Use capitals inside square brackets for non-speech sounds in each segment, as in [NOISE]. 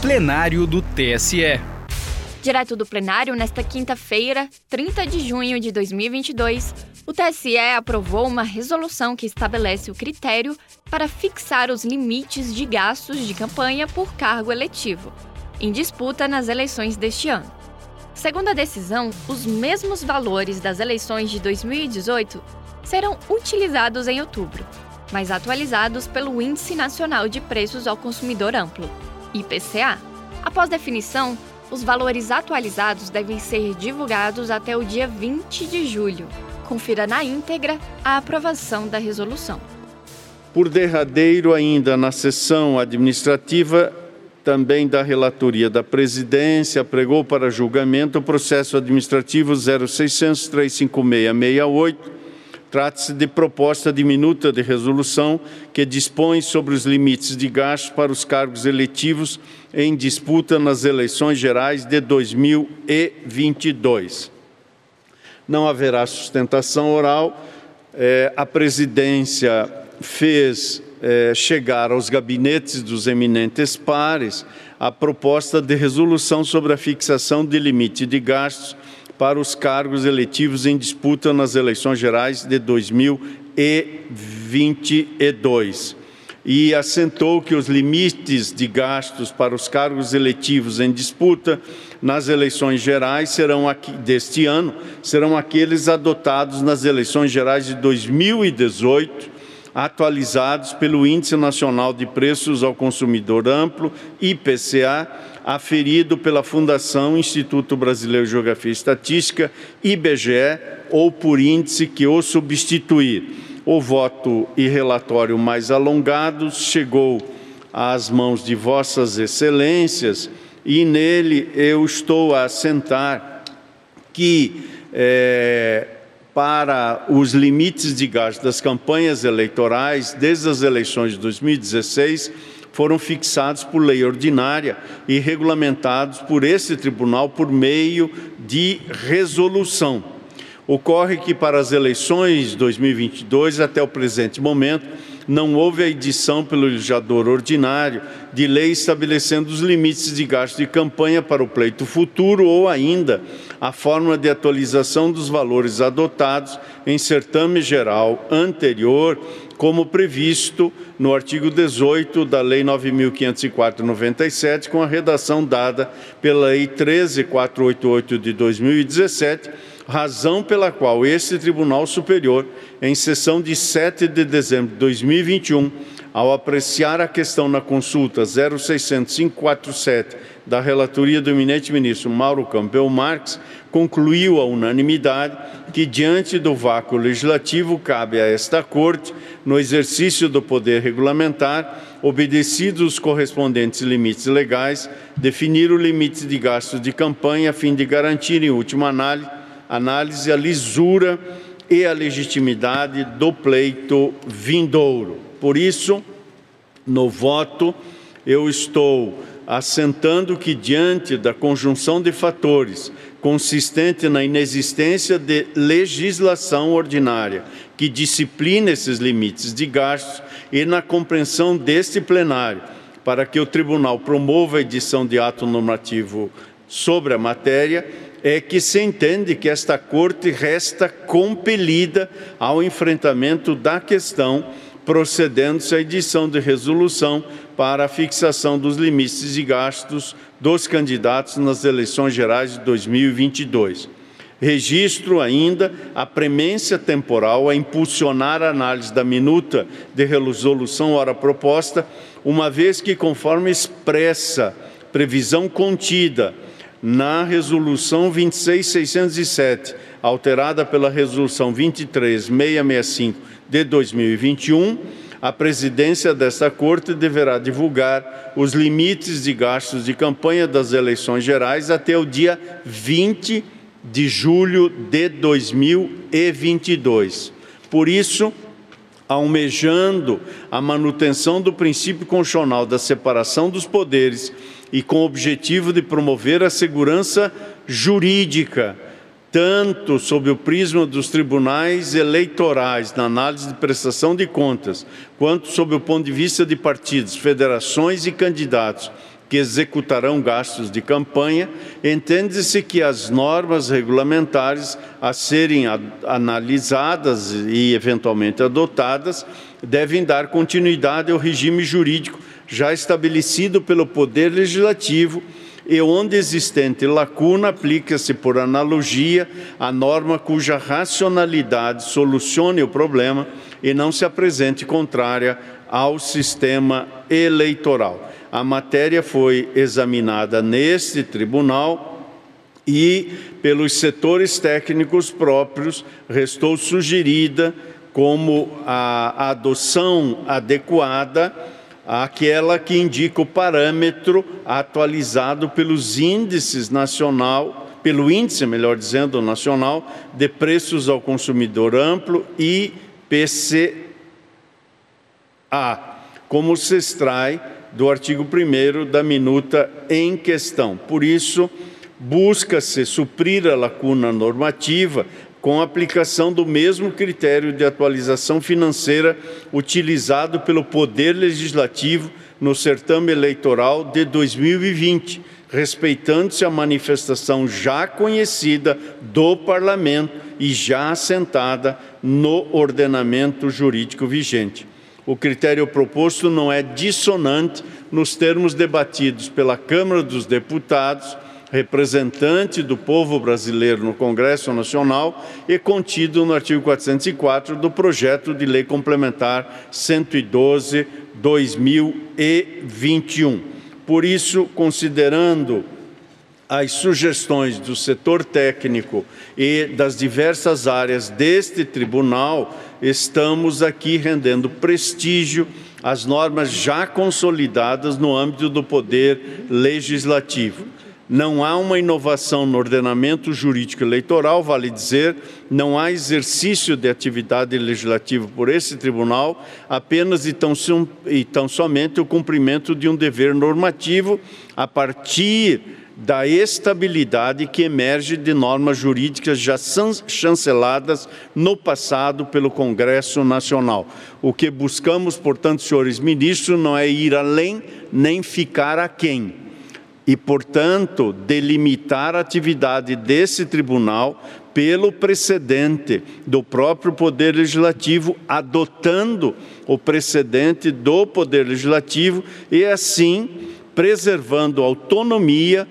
plenário do TSE. Direto do plenário, nesta quinta-feira, 30 de junho de 2022, o TSE aprovou uma resolução que estabelece o critério para fixar os limites de gastos de campanha por cargo eletivo, em disputa nas eleições deste ano. Segundo a decisão, os mesmos valores das eleições de 2018 serão utilizados em outubro, mas atualizados pelo Índice Nacional de Preços ao Consumidor Amplo, IPCA. Após definição, os valores atualizados devem ser divulgados até o dia 20 de julho. Confira na íntegra a aprovação da resolução. Por derradeiro, ainda na sessão administrativa, também da relatoria da presidência, pregou para julgamento o processo administrativo 0600 35668 Trata-se de proposta de minuta de resolução que dispõe sobre os limites de gastos para os cargos eletivos em disputa nas eleições gerais de 2022. Não haverá sustentação oral. É, a presidência fez é, chegar aos gabinetes dos eminentes pares a proposta de resolução sobre a fixação de limite de gastos para os cargos eletivos em disputa nas eleições gerais de 2022 e assentou que os limites de gastos para os cargos eletivos em disputa nas eleições gerais serão aqui, deste ano serão aqueles adotados nas eleições gerais de 2018, atualizados pelo Índice Nacional de Preços ao Consumidor Amplo, IPCA, aferido pela Fundação Instituto Brasileiro de Geografia e Estatística, IBGE, ou por índice que o substituir. O voto e relatório mais alongados chegou às mãos de Vossas Excelências e nele eu estou a assentar que é, para os limites de gasto das campanhas eleitorais, desde as eleições de 2016, foram fixados por lei ordinária e regulamentados por esse tribunal por meio de resolução. Ocorre que para as eleições de 2022, até o presente momento, não houve a edição pelo legislador ordinário de lei estabelecendo os limites de gasto de campanha para o pleito futuro ou ainda a forma de atualização dos valores adotados em certame geral anterior como previsto no artigo 18 da Lei 9.504/97, com a redação dada pela Lei 13.488 de 2017, razão pela qual este Tribunal Superior, em sessão de 7 de dezembro de 2021, ao apreciar a questão na consulta 060547 da relatoria do eminente ministro Mauro Campbell Marques, concluiu a unanimidade que, diante do vácuo legislativo, cabe a esta Corte, no exercício do poder regulamentar, obedecidos os correspondentes limites legais, definir o limite de gastos de campanha a fim de garantir, em última análise, análise a lisura e a legitimidade do pleito vindouro. Por isso, no voto, eu estou assentando que, diante da conjunção de fatores consistente na inexistência de legislação ordinária que discipline esses limites de gastos e na compreensão deste plenário para que o tribunal promova a edição de ato normativo sobre a matéria, é que se entende que esta corte resta compelida ao enfrentamento da questão procedendo-se à edição de resolução para a fixação dos limites de gastos dos candidatos nas eleições gerais de 2022. Registro ainda a premência temporal a impulsionar a análise da minuta de resolução ora proposta, uma vez que, conforme expressa previsão contida na resolução 26607, alterada pela resolução 23665 de 2021, a presidência desta Corte deverá divulgar os limites de gastos de campanha das eleições gerais até o dia 20 de julho de 2022. Por isso, almejando a manutenção do princípio constitucional da separação dos poderes e com o objetivo de promover a segurança jurídica tanto sob o prisma dos tribunais eleitorais na análise de prestação de contas, quanto sob o ponto de vista de partidos, federações e candidatos que executarão gastos de campanha, entende-se que as normas regulamentares a serem analisadas e eventualmente adotadas devem dar continuidade ao regime jurídico já estabelecido pelo Poder Legislativo e onde existente lacuna aplica-se por analogia a norma cuja racionalidade solucione o problema e não se apresente contrária ao sistema eleitoral. A matéria foi examinada neste tribunal e, pelos setores técnicos próprios, restou sugerida como a adoção adequada aquela que indica o parâmetro atualizado pelos índices nacional, pelo índice, melhor dizendo, nacional de preços ao consumidor amplo e PCA, como se extrai do artigo 1 da minuta em questão. Por isso, busca-se suprir a lacuna normativa com a aplicação do mesmo critério de atualização financeira utilizado pelo Poder Legislativo no certame eleitoral de 2020, respeitando-se a manifestação já conhecida do Parlamento e já assentada no ordenamento jurídico vigente. O critério proposto não é dissonante nos termos debatidos pela Câmara dos Deputados representante do povo brasileiro no Congresso Nacional e contido no artigo 404 do projeto de lei complementar 112/2021. Por isso, considerando as sugestões do setor técnico e das diversas áreas deste tribunal, estamos aqui rendendo prestígio às normas já consolidadas no âmbito do poder legislativo. Não há uma inovação no ordenamento jurídico eleitoral, vale dizer, não há exercício de atividade legislativa por esse tribunal, apenas e tão, e tão somente o cumprimento de um dever normativo a partir da estabilidade que emerge de normas jurídicas já chanceladas no passado pelo Congresso Nacional. O que buscamos, portanto, senhores ministros, não é ir além nem ficar aquém e, portanto, delimitar a atividade desse tribunal pelo precedente do próprio Poder Legislativo, adotando o precedente do Poder Legislativo e, assim, preservando a autonomia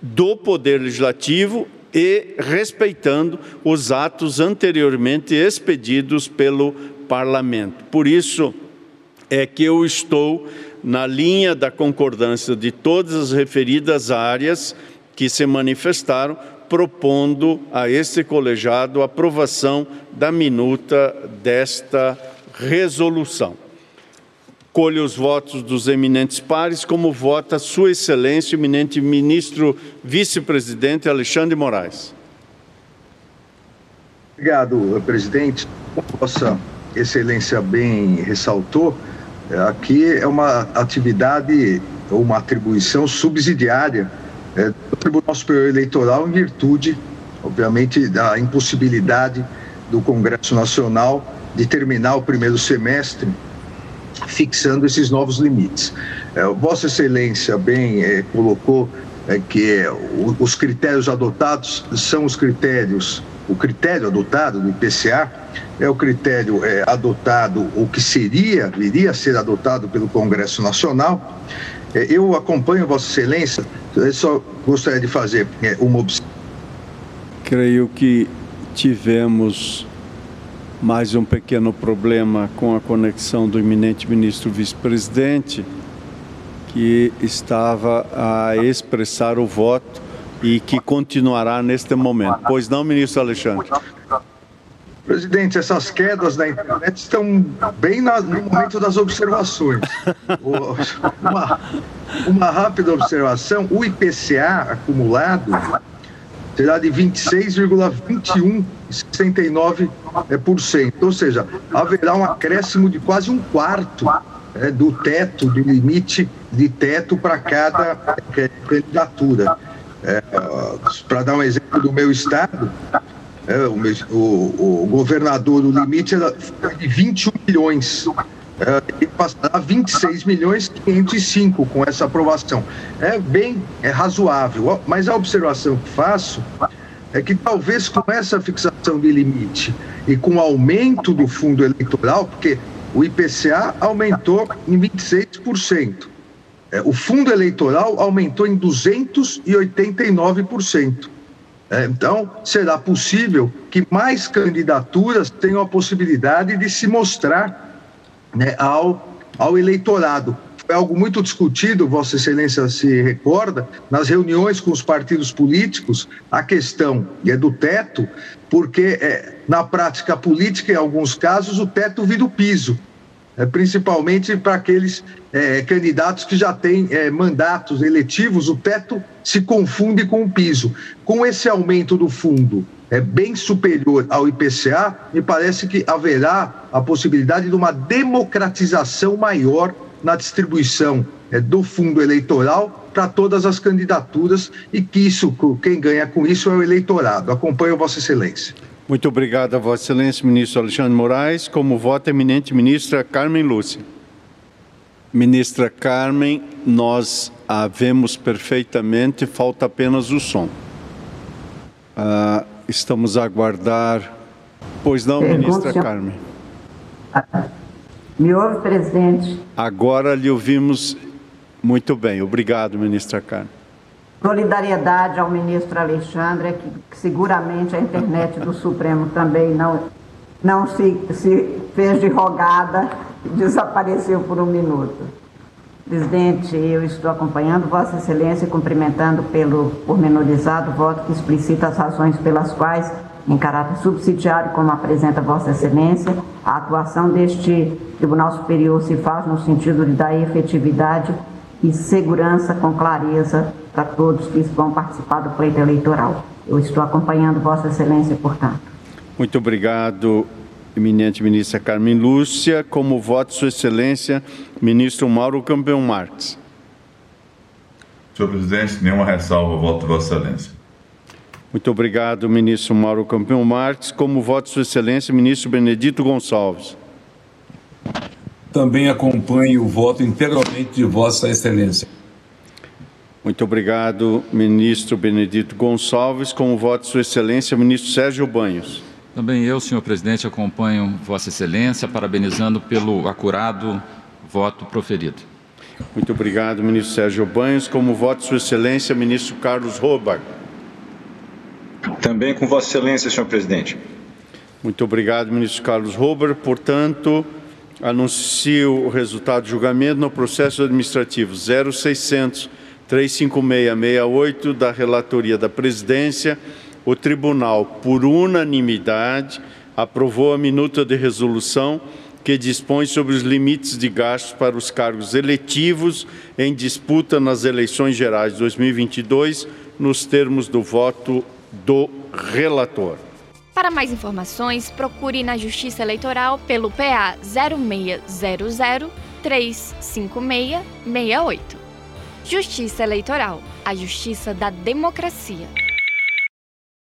do Poder Legislativo e respeitando os atos anteriormente expedidos pelo Parlamento. Por isso é que eu estou na linha da concordância de todas as referidas áreas que se manifestaram, propondo a este colegiado a aprovação da minuta desta resolução. Colho os votos dos eminentes pares, como vota Sua Excelência, eminente ministro vice-presidente Alexandre Moraes. Obrigado, presidente. Vossa Excelência bem ressaltou, Aqui é uma atividade ou uma atribuição subsidiária é, do Tribunal Superior Eleitoral em virtude, obviamente, da impossibilidade do Congresso Nacional de terminar o primeiro semestre fixando esses novos limites. É, Vossa Excelência bem é, colocou é, que é, os critérios adotados são os critérios, o critério adotado do IPCA é o critério é, adotado, o que seria, viria a ser adotado pelo Congresso Nacional. É, eu acompanho Vossa Excelência, eu só gostaria de fazer uma observação. Creio que tivemos mais um pequeno problema com a conexão do eminente ministro vice-presidente, que estava a expressar o voto e que continuará neste momento. Pois não, ministro Alexandre? Presidente, essas quedas da internet estão bem na, no momento das observações. [LAUGHS] uma, uma rápida observação: o IPCA acumulado será de 26,2169%, ou seja, haverá um acréscimo de quase um quarto é, do teto, do limite de teto para cada é, candidatura. É, para dar um exemplo do meu estado, é, o, o, o, governador, o limite era de 21 milhões. e passará a 26 milhões 505 com essa aprovação. É bem é razoável, mas a observação que faço é que talvez com essa fixação de limite e com o aumento do fundo eleitoral, porque o IPCA aumentou em 26%, é, o fundo eleitoral aumentou em 289%. É, então, será possível que mais candidaturas tenham a possibilidade de se mostrar né, ao, ao eleitorado. Foi algo muito discutido, Vossa Excelência se recorda, nas reuniões com os partidos políticos, a questão é do teto, porque é, na prática política, em alguns casos, o teto vira o piso é, principalmente para aqueles é, candidatos que já têm é, mandatos eletivos, o teto se confunde com o piso. Com esse aumento do fundo é bem superior ao IPCA, me parece que haverá a possibilidade de uma democratização maior na distribuição é, do fundo eleitoral para todas as candidaturas e que isso, quem ganha com isso é o eleitorado. Acompanho Vossa Excelência. Muito obrigado a Vossa Excelência, ministro Alexandre Moraes. Como vota eminente ministra Carmen Lúcia. Ministra Carmen, nós a vemos perfeitamente, falta apenas o som. Ah, estamos a aguardar. Pois não, ministra. Carmen. Me ouve, presidente. Agora lhe ouvimos muito bem. Obrigado, ministra Carmen. Solidariedade ao ministro Alexandre, que, que seguramente a internet do Supremo também não, não se, se fez de rogada e desapareceu por um minuto. Presidente, eu estou acompanhando Vossa Excelência e cumprimentando pelo pormenorizado voto que explicita as razões pelas quais, em caráter subsidiário, como apresenta Vossa Excelência, a atuação deste Tribunal Superior se faz no sentido de dar efetividade e segurança com clareza para todos que vão participar do pleito eleitoral. Eu estou acompanhando Vossa Excelência, portanto. Muito obrigado, eminente ministra Carmen Lúcia. Como voto, Sua Excelência, ministro Mauro Campeão Marques. Senhor presidente, nenhuma ressalva, voto Vossa Excelência. Muito obrigado, ministro Mauro Campeão Marques. Como voto, Sua Excelência, ministro Benedito Gonçalves. Também acompanho o voto integralmente de Vossa Excelência. Muito obrigado, ministro Benedito Gonçalves. Com o voto de Sua Excelência, ministro Sérgio Banhos. Também eu, senhor presidente, acompanho Vossa Excelência, parabenizando pelo acurado voto proferido. Muito obrigado, ministro Sérgio Banhos. Como voto de Sua Excelência, ministro Carlos Robach. Também com Vossa Excelência, senhor presidente. Muito obrigado, ministro Carlos Robert. Portanto, anuncio o resultado do julgamento no processo administrativo 0600 35668 da relatoria da presidência. O tribunal, por unanimidade, aprovou a minuta de resolução que dispõe sobre os limites de gastos para os cargos eletivos em disputa nas eleições gerais de 2022, nos termos do voto do relator. Para mais informações, procure na Justiça Eleitoral pelo PA 0600 35668. Justiça Eleitoral a justiça da democracia.